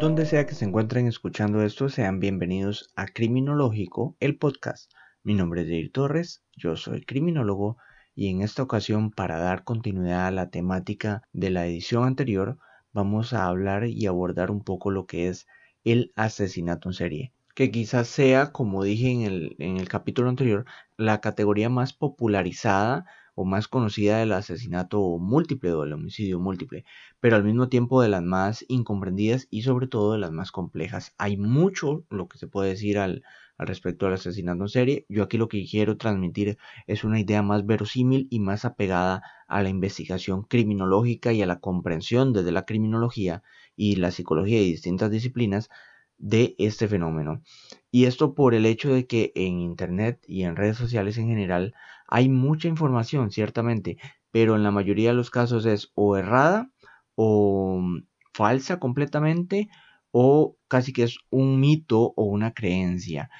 Donde sea que se encuentren escuchando esto, sean bienvenidos a Criminológico, el podcast. Mi nombre es Jair Torres, yo soy criminólogo y en esta ocasión para dar continuidad a la temática de la edición anterior vamos a hablar y abordar un poco lo que es el asesinato en serie que quizás sea, como dije en el, en el capítulo anterior, la categoría más popularizada o más conocida del asesinato múltiple o del homicidio múltiple, pero al mismo tiempo de las más incomprendidas y sobre todo de las más complejas. Hay mucho lo que se puede decir al, al respecto del asesinato en serie. Yo aquí lo que quiero transmitir es una idea más verosímil y más apegada a la investigación criminológica y a la comprensión desde la criminología y la psicología y distintas disciplinas de este fenómeno. Y esto por el hecho de que en Internet y en redes sociales en general hay mucha información, ciertamente, pero en la mayoría de los casos es o errada o falsa completamente o casi que es un mito o una creencia.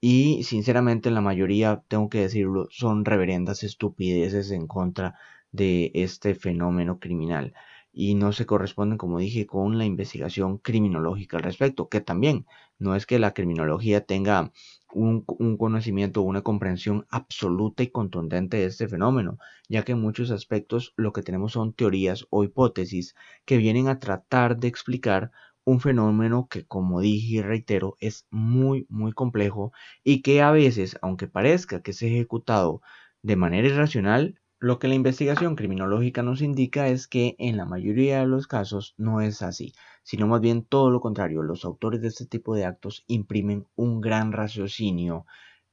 Y sinceramente en la mayoría, tengo que decirlo, son reverendas estupideces en contra de este fenómeno criminal y no se corresponden, como dije, con la investigación criminológica al respecto, que también no es que la criminología tenga un, conocimiento o una comprensión absoluta y contundente de este fenómeno, ya que en muchos aspectos lo que tenemos son teorías o hipótesis que vienen a tratar de explicar un fenómeno que, como dije y reitero, es muy, muy complejo y que a veces, aunque parezca que es ejecutado de manera irracional, lo que la investigación criminológica nos indica es que en la mayoría de los casos no es así, sino más bien todo lo contrario. Los autores de este tipo de actos imprimen un gran raciocinio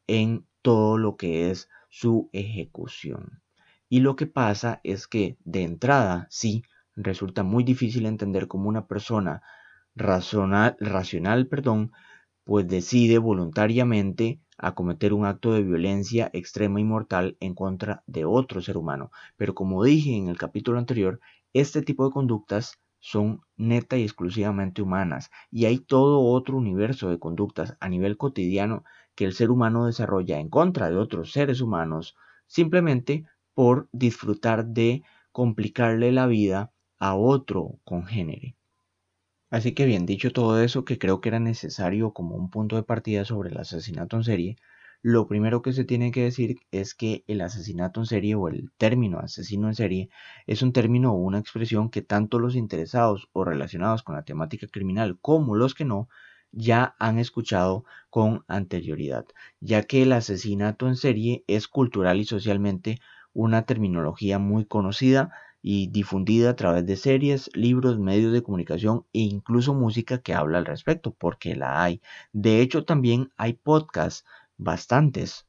en todo lo que es su ejecución. Y lo que pasa es que de entrada sí resulta muy difícil entender cómo una persona racional, racional perdón, pues decide voluntariamente cometer un acto de violencia extrema y mortal en contra de otro ser humano. Pero como dije en el capítulo anterior, este tipo de conductas son neta y exclusivamente humanas y hay todo otro universo de conductas a nivel cotidiano que el ser humano desarrolla en contra de otros seres humanos simplemente por disfrutar de complicarle la vida a otro congénere. Así que bien, dicho todo eso, que creo que era necesario como un punto de partida sobre el asesinato en serie, lo primero que se tiene que decir es que el asesinato en serie o el término asesino en serie es un término o una expresión que tanto los interesados o relacionados con la temática criminal como los que no ya han escuchado con anterioridad, ya que el asesinato en serie es cultural y socialmente una terminología muy conocida y difundida a través de series, libros, medios de comunicación e incluso música que habla al respecto, porque la hay. De hecho, también hay podcasts, bastantes,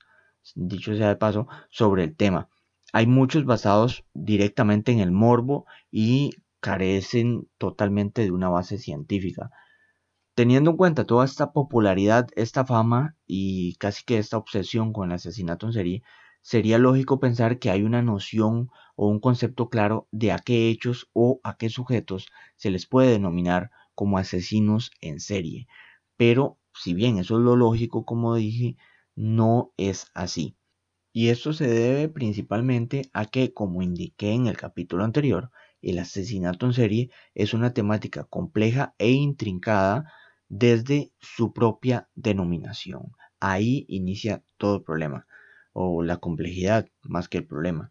dicho sea de paso, sobre el tema. Hay muchos basados directamente en el morbo y carecen totalmente de una base científica. Teniendo en cuenta toda esta popularidad, esta fama y casi que esta obsesión con el asesinato en serie, sería lógico pensar que hay una noción o un concepto claro de a qué hechos o a qué sujetos se les puede denominar como asesinos en serie. Pero si bien eso es lo lógico, como dije, no es así. Y esto se debe principalmente a que, como indiqué en el capítulo anterior, el asesinato en serie es una temática compleja e intrincada desde su propia denominación. Ahí inicia todo el problema o la complejidad más que el problema.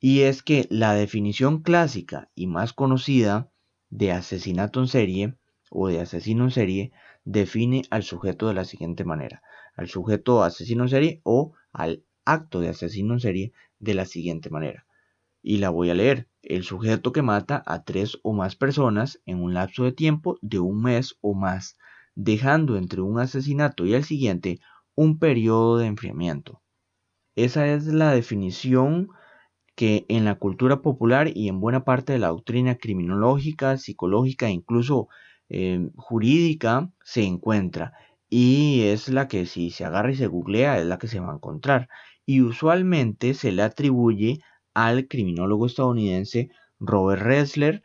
Y es que la definición clásica y más conocida de asesinato en serie o de asesino en serie define al sujeto de la siguiente manera. Al sujeto asesino en serie o al acto de asesino en serie de la siguiente manera. Y la voy a leer. El sujeto que mata a tres o más personas en un lapso de tiempo de un mes o más, dejando entre un asesinato y el siguiente un periodo de enfriamiento. Esa es la definición que en la cultura popular y en buena parte de la doctrina criminológica, psicológica e incluso eh, jurídica se encuentra. Y es la que si se agarra y se googlea es la que se va a encontrar. Y usualmente se le atribuye al criminólogo estadounidense Robert Ressler,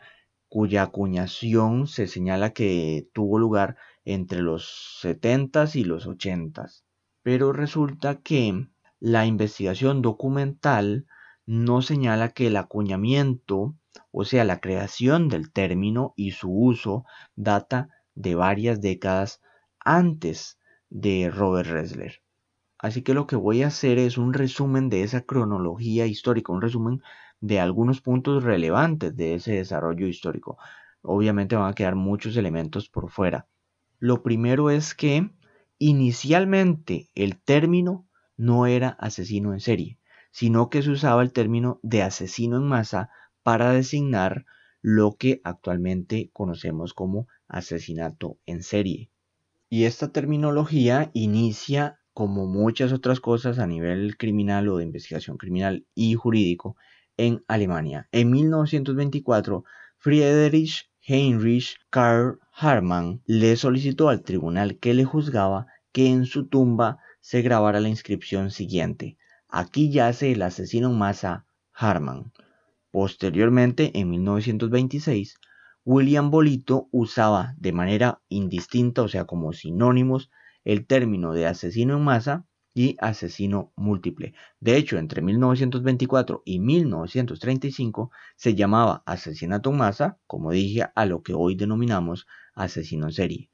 cuya acuñación se señala que tuvo lugar entre los 70s y los 80s. Pero resulta que la investigación documental no señala que el acuñamiento, o sea, la creación del término y su uso data de varias décadas antes de Robert Ressler. Así que lo que voy a hacer es un resumen de esa cronología histórica, un resumen de algunos puntos relevantes de ese desarrollo histórico. Obviamente van a quedar muchos elementos por fuera. Lo primero es que inicialmente el término no era asesino en serie, sino que se usaba el término de asesino en masa para designar lo que actualmente conocemos como asesinato en serie. Y esta terminología inicia como muchas otras cosas a nivel criminal o de investigación criminal y jurídico en Alemania. En 1924, Friedrich Heinrich Karl Hartmann le solicitó al tribunal que le juzgaba que en su tumba se grabara la inscripción siguiente. Aquí yace el asesino en masa Hartmann. Posteriormente, en 1926, William Bolito usaba de manera indistinta, o sea, como sinónimos, el término de asesino en masa y asesino múltiple. De hecho, entre 1924 y 1935 se llamaba asesinato en masa, como dije, a lo que hoy denominamos asesino en serie.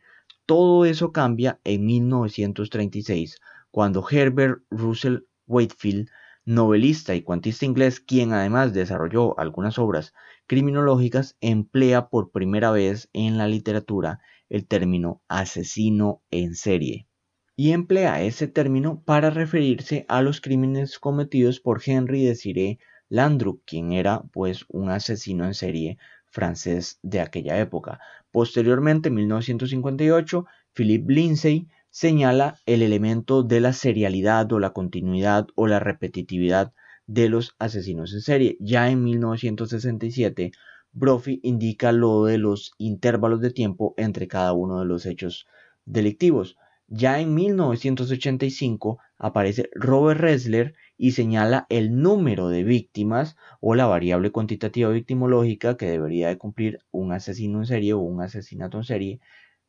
Todo eso cambia en 1936, cuando Herbert Russell Wakefield, novelista y cuantista inglés, quien además desarrolló algunas obras criminológicas, emplea por primera vez en la literatura el término asesino en serie y emplea ese término para referirse a los crímenes cometidos por Henry Desiré Landru, quien era pues un asesino en serie francés de aquella época. Posteriormente, en 1958, Philip Lindsay señala el elemento de la serialidad o la continuidad o la repetitividad de los asesinos en serie. Ya en 1967, Brophy indica lo de los intervalos de tiempo entre cada uno de los hechos delictivos. Ya en 1985 aparece Robert Ressler y señala el número de víctimas o la variable cuantitativa victimológica que debería de cumplir un asesino en serie o un asesinato en serie,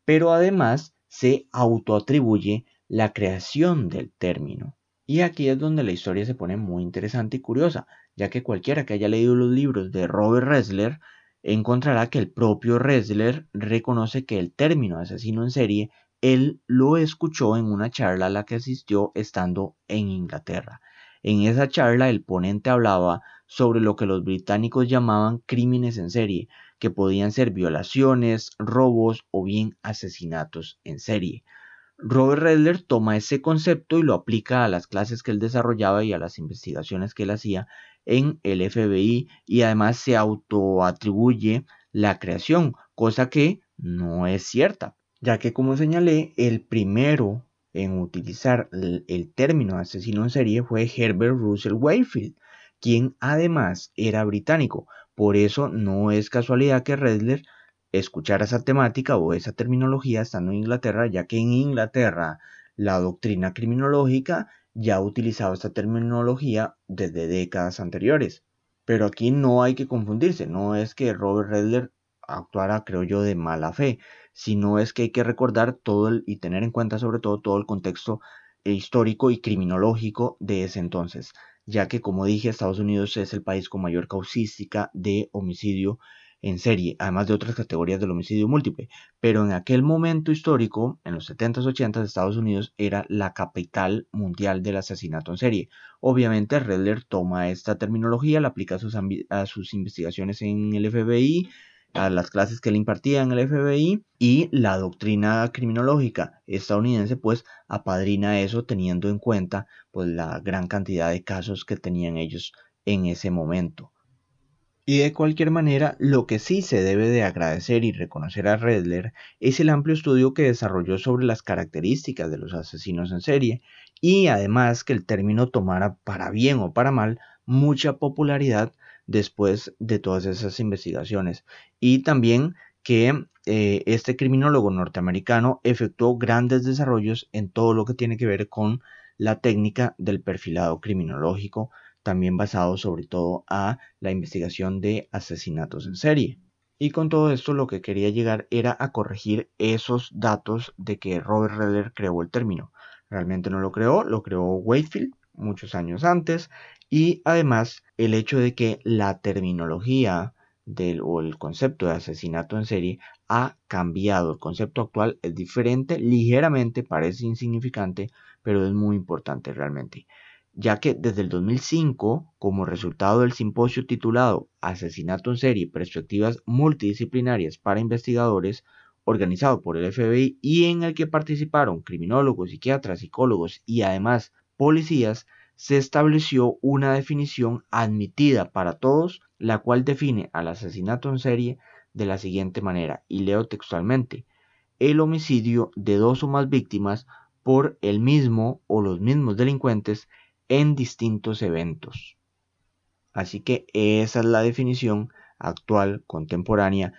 pero además se autoatribuye la creación del término. Y aquí es donde la historia se pone muy interesante y curiosa, ya que cualquiera que haya leído los libros de Robert Ressler encontrará que el propio Ressler reconoce que el término asesino en serie él lo escuchó en una charla a la que asistió estando en Inglaterra. En esa charla el ponente hablaba sobre lo que los británicos llamaban crímenes en serie, que podían ser violaciones, robos o bien asesinatos en serie. Robert Redler toma ese concepto y lo aplica a las clases que él desarrollaba y a las investigaciones que él hacía en el FBI y además se autoatribuye la creación, cosa que no es cierta, ya que como señalé, el primero en utilizar el, término asesino en serie fue Herbert Russell Wakefield, quien además era británico. Por eso no es casualidad que Redler escuchar esa temática o esa terminología estando en Inglaterra, ya que en Inglaterra la doctrina criminológica ya utilizaba esta terminología desde décadas anteriores. Pero aquí no hay que confundirse, no es que Robert Redler actuara, creo yo, de mala fe, sino es que hay que recordar todo y tener en cuenta sobre todo todo el contexto histórico y criminológico de ese entonces, ya que como dije, Estados Unidos es el país con mayor causística de homicidio en serie, además de otras categorías del homicidio múltiple. Pero en aquel momento histórico, en los 70s, 80s, Estados Unidos era la capital mundial del asesinato en serie. Obviamente, Redler toma esta terminología, la aplica a sus, a sus investigaciones en el FBI, a las clases que le impartía en el FBI y la doctrina criminológica estadounidense pues apadrina eso teniendo en cuenta pues la gran cantidad de casos que tenían ellos en ese momento. Y de cualquier manera, lo que sí se debe de agradecer y reconocer a Redler es el amplio estudio que desarrolló sobre las características de los asesinos en serie y además que el término tomara para bien o para mal mucha popularidad después de todas esas investigaciones. Y también que eh, este criminólogo norteamericano efectuó grandes desarrollos en todo lo que tiene que ver con la técnica del perfilado criminológico también basado sobre todo a la investigación de asesinatos en serie. Y con todo esto lo que quería llegar era a corregir esos datos de que Robert Redler creó el término. Realmente no lo creó, lo creó Wakefield muchos años antes y además el hecho de que la terminología del, o el concepto de asesinato en serie ha cambiado. El concepto actual es diferente, ligeramente, parece insignificante, pero es muy importante realmente. Ya que desde el 2005, como resultado del simposio titulado Asesinato en serie, perspectivas multidisciplinarias para investigadores, organizado por el FBI y en el que participaron criminólogos, psiquiatras, psicólogos y además policías, se estableció una definición admitida para todos, la cual define al asesinato en serie de la siguiente manera, y leo textualmente, el homicidio de dos o más víctimas por el mismo o los mismos delincuentes en distintos eventos. Así que esa es la definición actual, contemporánea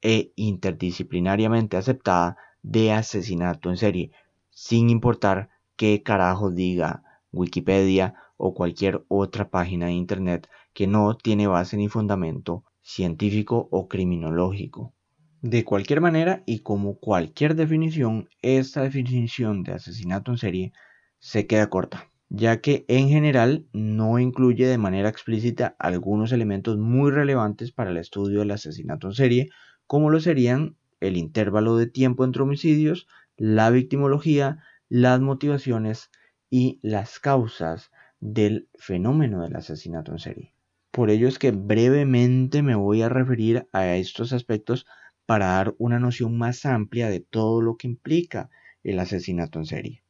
e interdisciplinariamente aceptada de asesinato en serie, sin importar qué carajo diga Wikipedia o cualquier otra página de Internet que no tiene base ni fundamento científico o criminológico. De cualquier manera y como cualquier definición, esta definición de asesinato en serie se queda corta, ya que en general no incluye de manera explícita algunos elementos muy relevantes para el estudio del asesinato en serie, como lo serían el intervalo de tiempo entre homicidios, la victimología, las motivaciones, y las causas del fenómeno del asesinato en serie. Por ello es que brevemente me voy a referir a estos aspectos para dar una noción más amplia de todo lo que implica el asesinato en serie.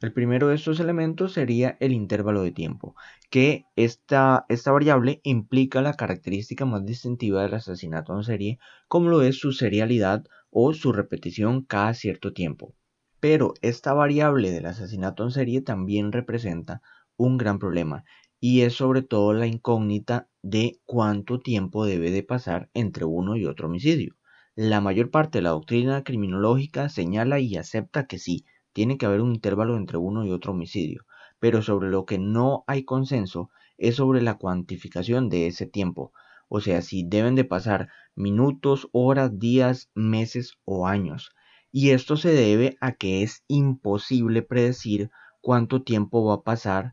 El primero de estos elementos sería el intervalo de tiempo, que esta, esta variable implica la característica más distintiva del asesinato en serie, como lo es su serialidad o su repetición cada cierto tiempo. Pero esta variable del asesinato en serie también representa un gran problema y es sobre todo la incógnita de cuánto tiempo debe de pasar entre uno y otro homicidio. La mayor parte de la doctrina criminológica señala y acepta que sí, tiene que haber un intervalo entre uno y otro homicidio, pero sobre lo que no hay consenso es sobre la cuantificación de ese tiempo, o sea, si deben de pasar minutos, horas, días, meses o años y esto se debe a que es imposible predecir cuánto tiempo va a pasar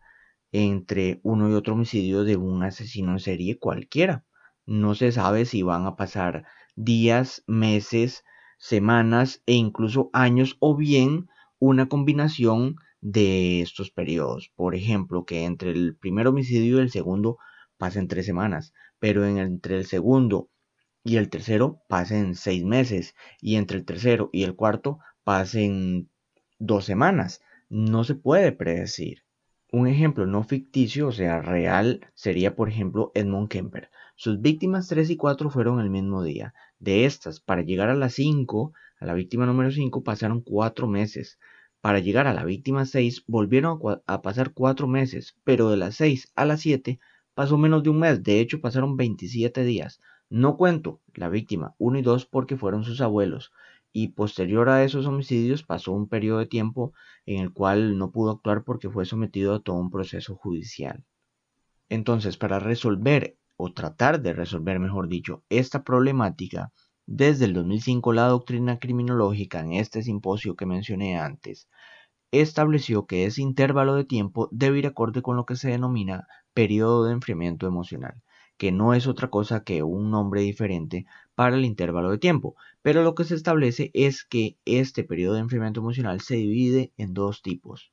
entre uno y otro homicidio de un asesino en serie cualquiera. No se sabe si van a pasar días, meses, semanas e incluso años o bien una combinación de estos periodos. Por ejemplo, que entre el primer homicidio y el segundo pasen tres semanas, pero entre el segundo y el tercero pasen seis meses y entre el tercero y el cuarto pasen dos semanas. No se puede predecir. Un ejemplo no ficticio, o sea, real, sería por ejemplo Edmund Kemper. Sus víctimas 3 y 4 fueron el mismo día. De estas, para llegar a las 5, a la víctima número 5, pasaron 4 meses. Para llegar a la víctima 6, volvieron a, pasar 4 meses, pero de las 6 a las 7 pasó menos de un mes. De hecho, pasaron 27 días. No cuento la víctima 1 y 2 porque fueron sus abuelos y posterior a esos homicidios pasó un periodo de tiempo en el cual no pudo actuar porque fue sometido a todo un proceso judicial. Entonces, para resolver o tratar de resolver, mejor dicho, esta problemática, desde el 2005 la doctrina criminológica en este simposio que mencioné antes estableció que ese intervalo de tiempo debe ir acorde con lo que se denomina periodo de enfriamiento emocional que no es otra cosa que un nombre diferente para el intervalo de tiempo. Pero lo que se establece es que este periodo de enfriamiento emocional se divide en dos tipos,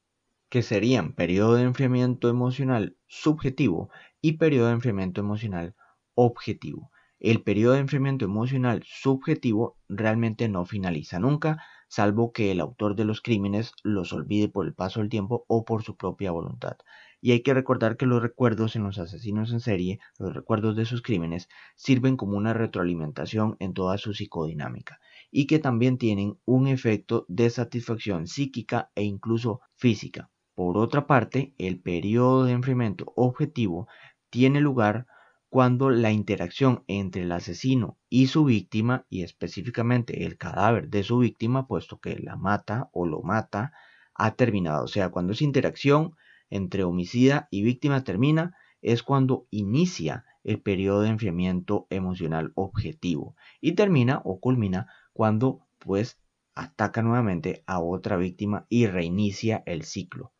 que serían periodo de enfriamiento emocional subjetivo y periodo de enfriamiento emocional objetivo. El periodo de enfriamiento emocional subjetivo realmente no finaliza nunca, salvo que el autor de los crímenes los olvide por el paso del tiempo o por su propia voluntad. Y hay que recordar que los recuerdos en los asesinos en serie, los recuerdos de sus crímenes, sirven como una retroalimentación en toda su psicodinámica y que también tienen un efecto de satisfacción psíquica e incluso física. Por otra parte, el periodo de enfriamiento objetivo tiene lugar cuando la interacción entre el asesino y su víctima, y específicamente el cadáver de su víctima, puesto que la mata o lo mata, ha terminado. O sea, cuando esa interacción entre homicida y víctima termina, es cuando inicia el periodo de enfriamiento emocional objetivo y termina o culmina cuando pues ataca nuevamente a otra víctima y reinicia el ciclo.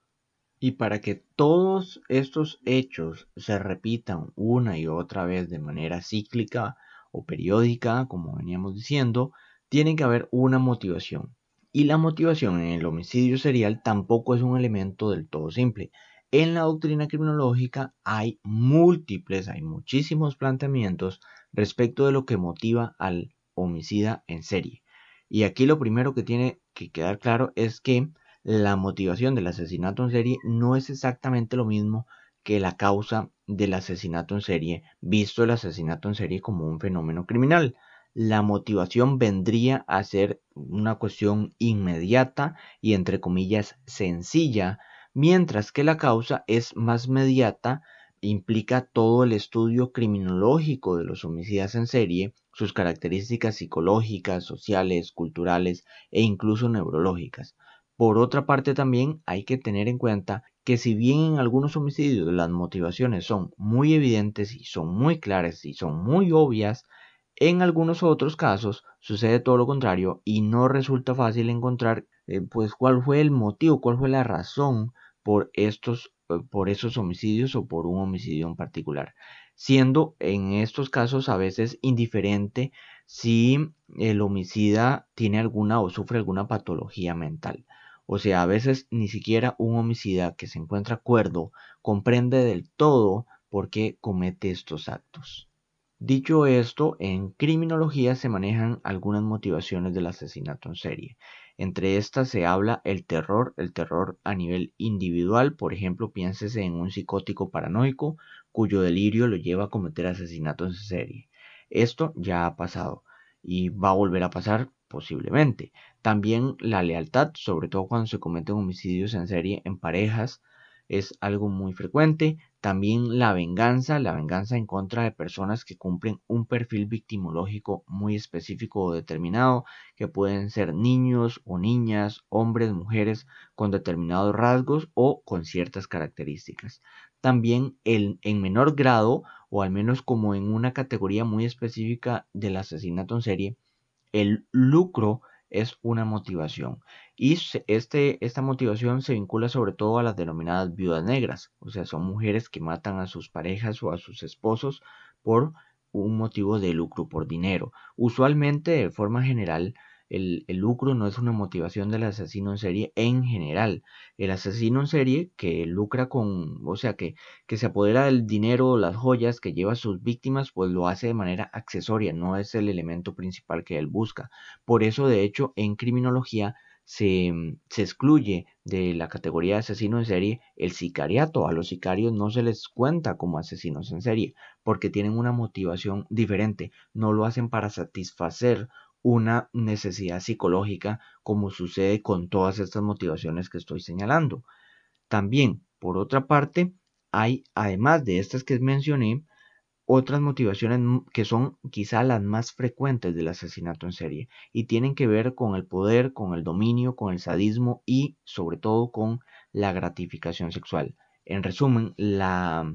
Y para que todos estos hechos se repitan una y otra vez de manera cíclica o periódica, como veníamos diciendo, tiene que haber una motivación. Y la motivación en el homicidio serial tampoco es un elemento del todo simple. En la doctrina criminológica hay múltiples, hay muchísimos planteamientos respecto de lo que motiva al homicida en serie. Y aquí lo primero que tiene que quedar claro es que la motivación del asesinato en serie no es exactamente lo mismo que la causa del asesinato en serie, visto el asesinato en serie como un fenómeno criminal. La motivación vendría a ser una cuestión inmediata y entre comillas sencilla, mientras que la causa es más mediata, implica todo el estudio criminológico de los homicidas en serie, sus características psicológicas, sociales, culturales e incluso neurológicas. Por otra parte también hay que tener en cuenta que si bien en algunos homicidios las motivaciones son muy evidentes y son muy claras y son muy obvias, en algunos otros casos sucede todo lo contrario y no resulta fácil encontrar eh, pues cuál fue el motivo, cuál fue la razón por estos eh, por esos homicidios o por un homicidio en particular, siendo en estos casos a veces indiferente si el homicida tiene alguna o sufre alguna patología mental. O sea, a veces ni siquiera un homicida que se encuentra cuerdo comprende del todo por qué comete estos actos. Dicho esto, en criminología se manejan algunas motivaciones del asesinato en serie. Entre estas se habla el terror, el terror a nivel individual, por ejemplo, piénsese en un psicótico paranoico cuyo delirio lo lleva a cometer asesinatos en serie. Esto ya ha pasado y va a volver a pasar posiblemente. También la lealtad, sobre todo cuando se cometen homicidios en serie en parejas, es algo muy frecuente. También la venganza, la venganza en contra de personas que cumplen un perfil victimológico muy específico o determinado, que pueden ser niños o niñas, hombres, mujeres con determinados rasgos o con ciertas características. También el, en menor grado, o al menos como en una categoría muy específica del asesinato en serie, el lucro es una motivación. Y este, esta motivación se vincula sobre todo a las denominadas viudas negras, o sea, son mujeres que matan a sus parejas o a sus esposos por un motivo de lucro, por dinero. Usualmente, de forma general, el, lucro no es una motivación del asesino en serie en general. El asesino en serie que lucra con, o sea, que, que se apodera del dinero o las joyas que lleva a sus víctimas, pues lo hace de manera accesoria, no es el elemento principal que él busca. Por eso, de hecho, en criminología se, se, excluye de la categoría de asesino en serie el sicariato. A los sicarios no se les cuenta como asesinos en serie porque tienen una motivación diferente. No lo hacen para satisfacer una necesidad psicológica como sucede con todas estas motivaciones que estoy señalando. También, por otra parte, hay, además de estas que mencioné, otras motivaciones que son quizá las más frecuentes del asesinato en serie y tienen que ver con el poder, con el dominio, con el sadismo y sobre todo con la gratificación sexual. En resumen, la,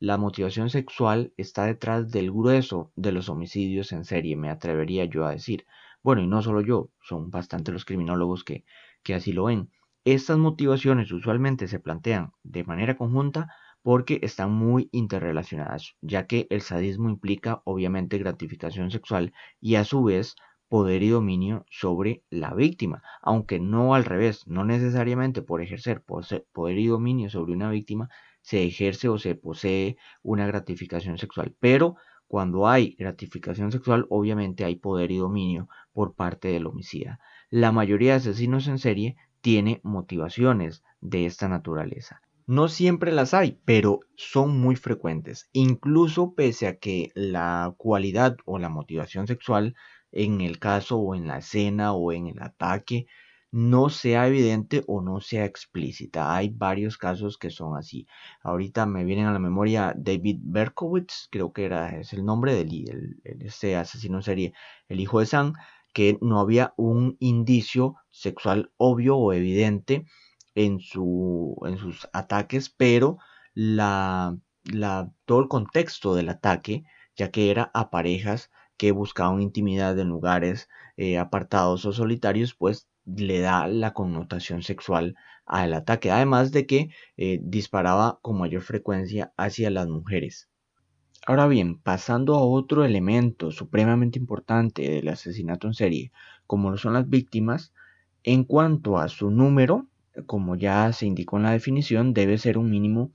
la motivación sexual está detrás del grueso de los homicidios en serie, me atrevería yo a decir. Bueno, y no solo yo, son bastante los criminólogos que, que así lo ven. Estas motivaciones usualmente se plantean de manera conjunta porque están muy interrelacionadas, ya que el sadismo implica obviamente gratificación sexual y a su vez poder y dominio sobre la víctima, aunque no al revés, no necesariamente por ejercer poder y dominio sobre una víctima se ejerce o se posee una gratificación sexual. Pero cuando hay gratificación sexual, obviamente hay poder y dominio por parte del homicida. La mayoría de asesinos en serie tiene motivaciones de esta naturaleza. No siempre las hay, pero son muy frecuentes. Incluso pese a que la cualidad o la motivación sexual en el caso o en la escena o en el ataque no sea evidente o no sea explícita. Hay varios casos que son así. Ahorita me vienen a la memoria David Berkowitz, creo que era es el nombre del este asesino en serie, el hijo de Sam, que no había un indicio sexual obvio o evidente en, su, en sus ataques, pero la, la, todo el contexto del ataque, ya que era a parejas que buscaban intimidad en lugares eh, apartados o solitarios, pues le da la connotación sexual al ataque, además de que eh, disparaba con mayor frecuencia hacia las mujeres. Ahora bien, pasando a otro elemento supremamente importante del asesinato en serie, como lo son las víctimas, en cuanto a su número, como ya se indicó en la definición, debe ser un mínimo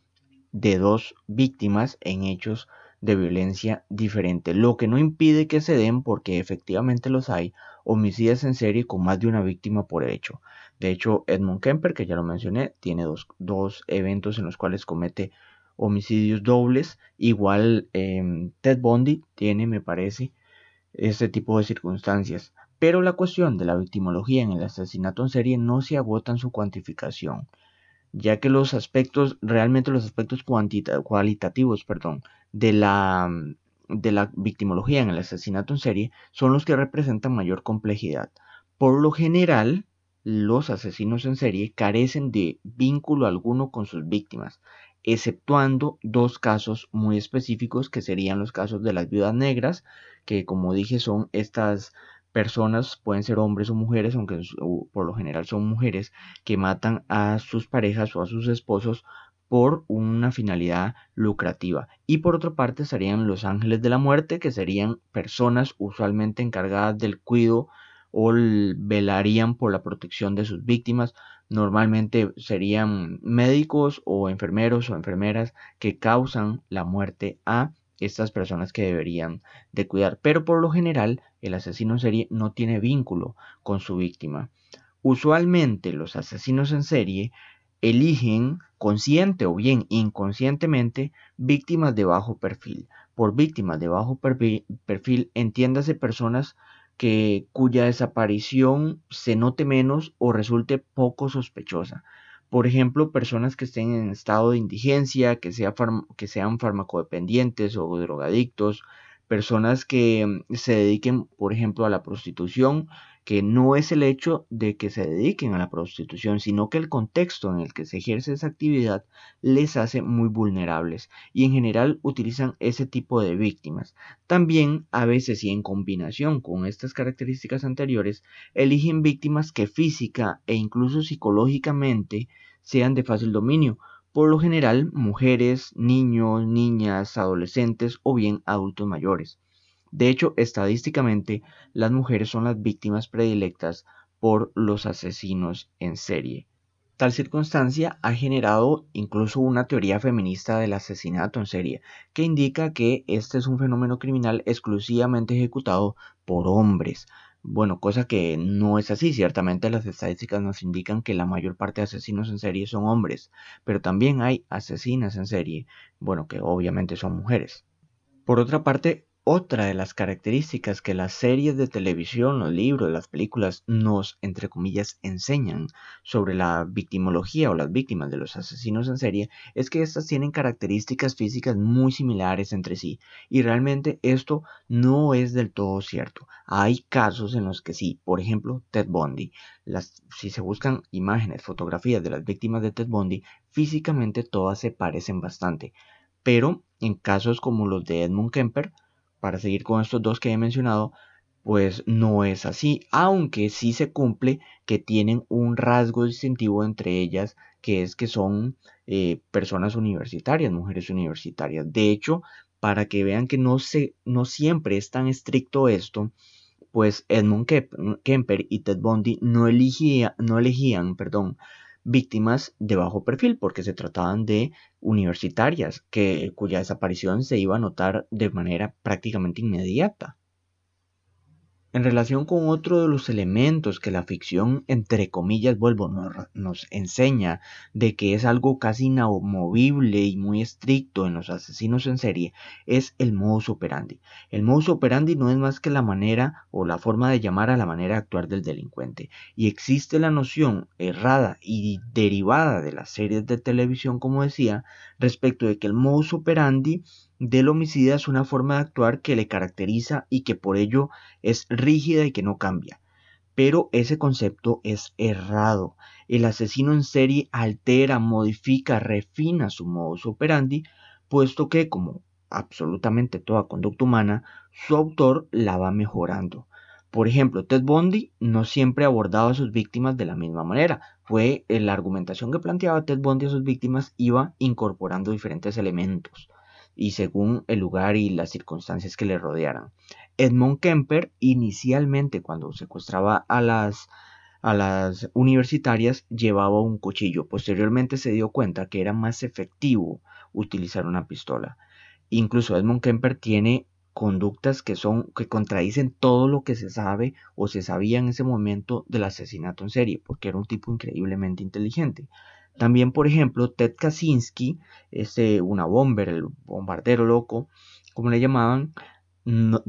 de dos víctimas en hechos de violencia diferente, lo que no impide que se den, porque efectivamente los hay, homicidios en serie con más de una víctima por hecho. De hecho, Edmund Kemper, que ya lo mencioné, tiene dos, dos eventos en los cuales comete homicidios dobles. Igual em, Ted Bundy tiene, me parece, este tipo de circunstancias. Pero la cuestión de la victimología en el asesinato en serie no se agota en su cuantificación, ya que los aspectos, realmente los aspectos cualitativos, perdón, de la, de la victimología en el asesinato en serie son los que representan mayor complejidad. Por lo general, los asesinos en serie carecen de vínculo alguno con sus víctimas, exceptuando dos casos muy específicos que serían los casos de las viudas negras, que como dije son estas personas, pueden ser hombres o mujeres, aunque por lo general son mujeres, que matan a sus parejas o a sus esposos por una finalidad lucrativa. Y por otra parte estarían los ángeles de la muerte, que serían personas usualmente encargadas del cuidado o velarían por la protección de sus víctimas. Normalmente serían médicos o enfermeros o enfermeras que causan la muerte a estas personas que deberían de cuidar. Pero por lo general el asesino en serie no tiene vínculo con su víctima. Usualmente los asesinos en serie eligen consciente o bien inconscientemente víctimas de bajo perfil. Por víctimas de bajo perfil, entiéndase personas que, cuya desaparición se note menos o resulte poco sospechosa. Por ejemplo, personas que estén en estado de indigencia, que, que sean farmacodependientes o drogadictos, personas que mm, se dediquen, por ejemplo, a la prostitución, que no es el hecho de que se dediquen a la prostitución, sino que el contexto en el que se ejerce esa actividad les hace muy vulnerables y en general utilizan ese tipo de víctimas. También a veces y en combinación con estas características anteriores, eligen víctimas que física e incluso psicológicamente sean de fácil dominio, por lo general mujeres, niños, niñas, adolescentes o bien adultos mayores. De hecho, estadísticamente, las mujeres son las víctimas predilectas por los asesinos en serie. Tal circunstancia ha generado incluso una teoría feminista del asesinato en serie, que indica que este es un fenómeno criminal exclusivamente ejecutado por hombres. Bueno, cosa que no es así. Ciertamente las estadísticas nos indican que la mayor parte de asesinos en serie son hombres, pero también hay asesinas en serie, bueno, que obviamente son mujeres. Por otra parte, otra de las características que las series de televisión, los libros, las películas nos, entre comillas, enseñan sobre la victimología o las víctimas de los asesinos en serie es que estas tienen características físicas muy similares entre sí. Y realmente esto no es del todo cierto. Hay casos en los que sí, por ejemplo, Ted Bundy. Si se buscan imágenes, fotografías de las víctimas de Ted Bundy, físicamente todas se parecen bastante. Pero en casos como los de Edmund Kemper, para seguir con estos dos que he mencionado, pues no es así, aunque sí se cumple que tienen un rasgo distintivo entre ellas, que es que son eh, personas universitarias, mujeres universitarias. De hecho, para que vean que no, se, no siempre es tan estricto esto, pues Edmund Kemper y Ted Bundy no, no elegían perdón, víctimas de bajo perfil, porque se trataban de universitarias, que, cuya desaparición se iba a notar de manera prácticamente inmediata. En relación con otro de los elementos que la ficción, entre comillas, vuelvo, nos, enseña de que es algo casi inamovible y muy estricto en los asesinos en serie, es el modus operandi. El modus operandi no es más que la manera o la forma de llamar a la manera de actuar del delincuente. Y existe la noción errada y derivada de las series de televisión, como decía, respecto de que el modus operandi del homicida es una forma de actuar que le caracteriza y que por ello es rígida y que no cambia. Pero ese concepto es errado. El asesino en serie altera, modifica, refina su modus operandi, puesto que, como absolutamente toda conducta humana, su autor la va mejorando. Por ejemplo, Ted Bundy no siempre abordaba a sus víctimas de la misma manera. Fue la argumentación que planteaba Ted Bundy a sus víctimas iba incorporando diferentes elementos y según el lugar y las circunstancias que le rodearan. Edmond Kemper inicialmente cuando secuestraba a las a las universitarias llevaba un cuchillo. Posteriormente se dio cuenta que era más efectivo utilizar una pistola. Incluso Edmond Kemper tiene conductas que son que contradicen todo lo que se sabe o se sabía en ese momento del asesinato en serie, porque era un tipo increíblemente inteligente. También, por ejemplo, Ted Kaczynski, este, una bomber, el bombardero loco, como le llamaban,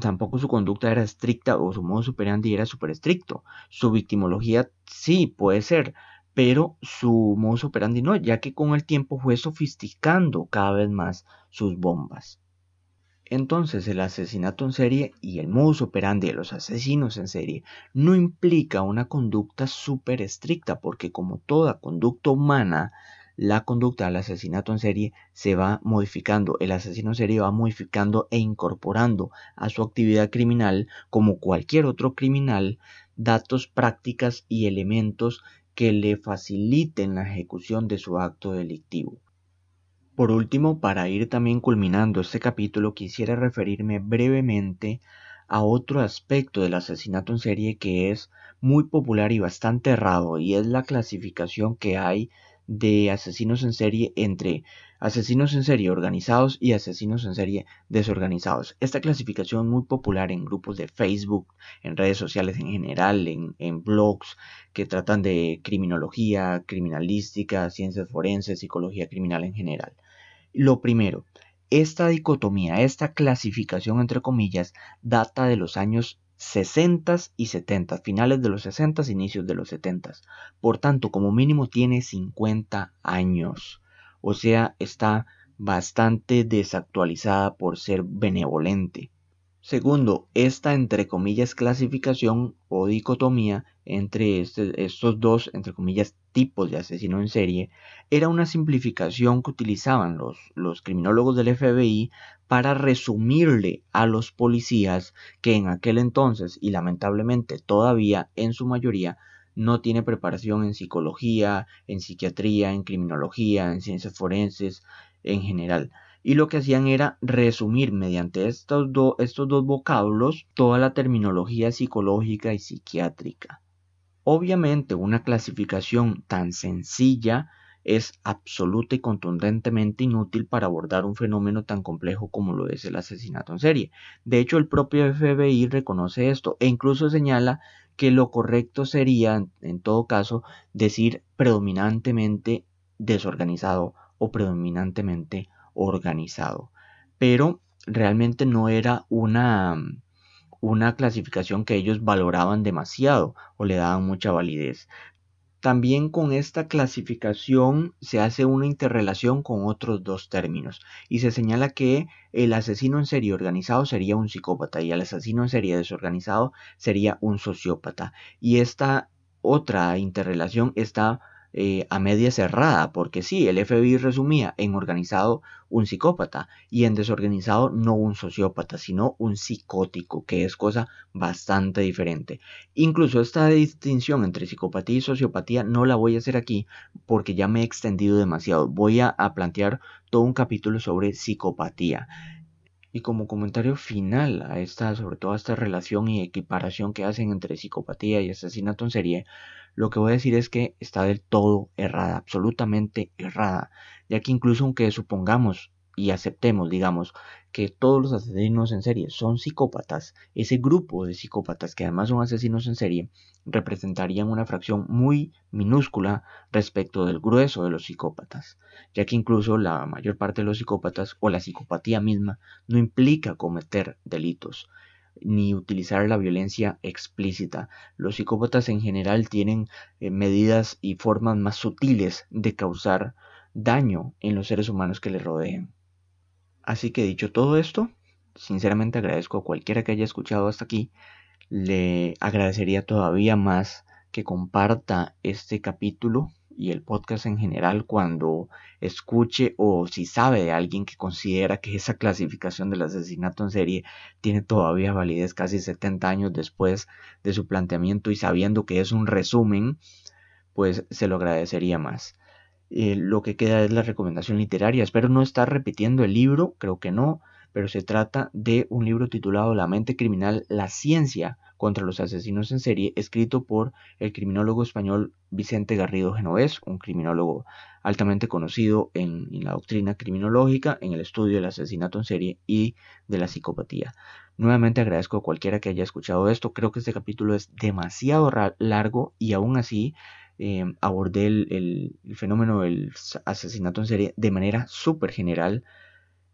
tampoco su conducta era estricta o su modo superandi era súper estricto. Su victimología sí puede ser, pero su modo superandi no, ya que con el tiempo fue sofisticando cada vez más sus bombas. Entonces el asesinato en serie y el modus operandi de los asesinos en serie no implica una conducta súper estricta porque como toda conducta humana, la conducta del asesinato en serie se va modificando. El asesino en serie va modificando e incorporando a su actividad criminal como cualquier otro criminal datos, prácticas y elementos que le faciliten la ejecución de su acto delictivo. Por último, para ir también culminando este capítulo, quisiera referirme brevemente a otro aspecto del asesinato en serie que es muy popular y bastante errado, y es la clasificación que hay de asesinos en serie entre asesinos en serie organizados y asesinos en serie desorganizados. Esta clasificación es muy popular en grupos de Facebook, en redes sociales en general, en, en blogs que tratan de criminología, criminalística, ciencias forenses, psicología criminal en general. Lo primero, esta dicotomía, esta clasificación entre comillas, data de los años 60 y 70, finales de los 60, inicios de los 70. Por tanto, como mínimo tiene 50 años. O sea, está bastante desactualizada por ser benevolente. Segundo, esta entre comillas clasificación o dicotomía entre este, estos dos, entre comillas, tipos de asesino en serie, era una simplificación que utilizaban los, los criminólogos del FBI para resumirle a los policías que en aquel entonces y lamentablemente todavía en su mayoría no tiene preparación en psicología, en psiquiatría, en criminología, en ciencias forenses en general y lo que hacían era resumir mediante estos, estos dos vocablos toda la terminología psicológica y psiquiátrica. Obviamente una clasificación tan sencilla es absoluta y contundentemente inútil para abordar un fenómeno tan complejo como lo es el asesinato en serie. De hecho, el propio FBI reconoce esto e incluso señala que lo correcto sería, en todo caso, decir predominantemente desorganizado o predominantemente organizado. Pero realmente no era una, una clasificación que ellos valoraban demasiado o le daban mucha validez. También con esta clasificación se hace una interrelación con otros dos términos y se señala que el asesino en serie organizado sería un psicópata y el asesino en serie desorganizado sería un sociópata. Y esta otra interrelación está eh, a media cerrada, porque sí, el FBI resumía en organizado un psicópata y en desorganizado no un sociópata, sino un psicótico, que es cosa bastante diferente. Incluso esta distinción entre psicopatía y sociopatía no la voy a hacer aquí porque ya me he extendido demasiado. Voy a, a plantear todo un capítulo sobre psicopatía. Y como comentario final a esta, sobre todo a esta relación y equiparación que hacen entre psicopatía y asesinato en serie, lo que voy a decir es que está del todo errada, absolutamente errada, ya que incluso aunque supongamos y aceptemos, digamos, que todos los asesinos en serie son psicópatas, ese grupo de psicópatas que además son asesinos en serie representarían una fracción muy minúscula respecto del grueso de los psicópatas, ya que incluso la mayor parte de los psicópatas o la psicopatía misma no implica cometer delitos, ni utilizar la violencia explícita. Los psicópatas en general tienen eh, medidas y formas más sutiles de causar daño en los seres humanos que les rodean. Así que dicho todo esto, sinceramente agradezco a cualquiera que haya escuchado hasta aquí. Le agradecería todavía más que comparta este capítulo y el podcast en general cuando escuche o si sabe de alguien que considera que esa clasificación del asesinato en serie tiene todavía validez casi 70 años después de su planteamiento y sabiendo que es un resumen, pues se lo agradecería más. eh, lo que queda es la recomendación literaria. Espero no estar repitiendo el libro, creo que no, pero se trata de un libro titulado La mente criminal, la ciencia contra los asesinos en serie, escrito por el criminólogo español Vicente Garrido Genovés, un criminólogo altamente conocido en, la doctrina criminológica, en el estudio del asesinato en serie y de la psicopatía. Nuevamente agradezco a cualquiera que haya escuchado esto. Creo que este capítulo es demasiado largo y aún así eh, abordé el, el, fenómeno del asesinato en serie de manera súper general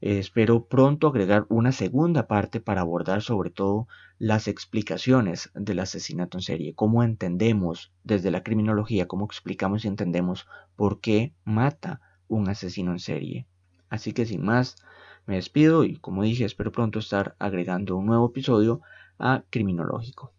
espero pronto agregar una segunda parte para abordar sobre todo las explicaciones del asesinato en serie, cómo entendemos desde la criminología, cómo explicamos y entendemos por qué mata un asesino en serie. Así que sin más, me despido y como dije, espero pronto estar agregando un nuevo episodio a Criminológico.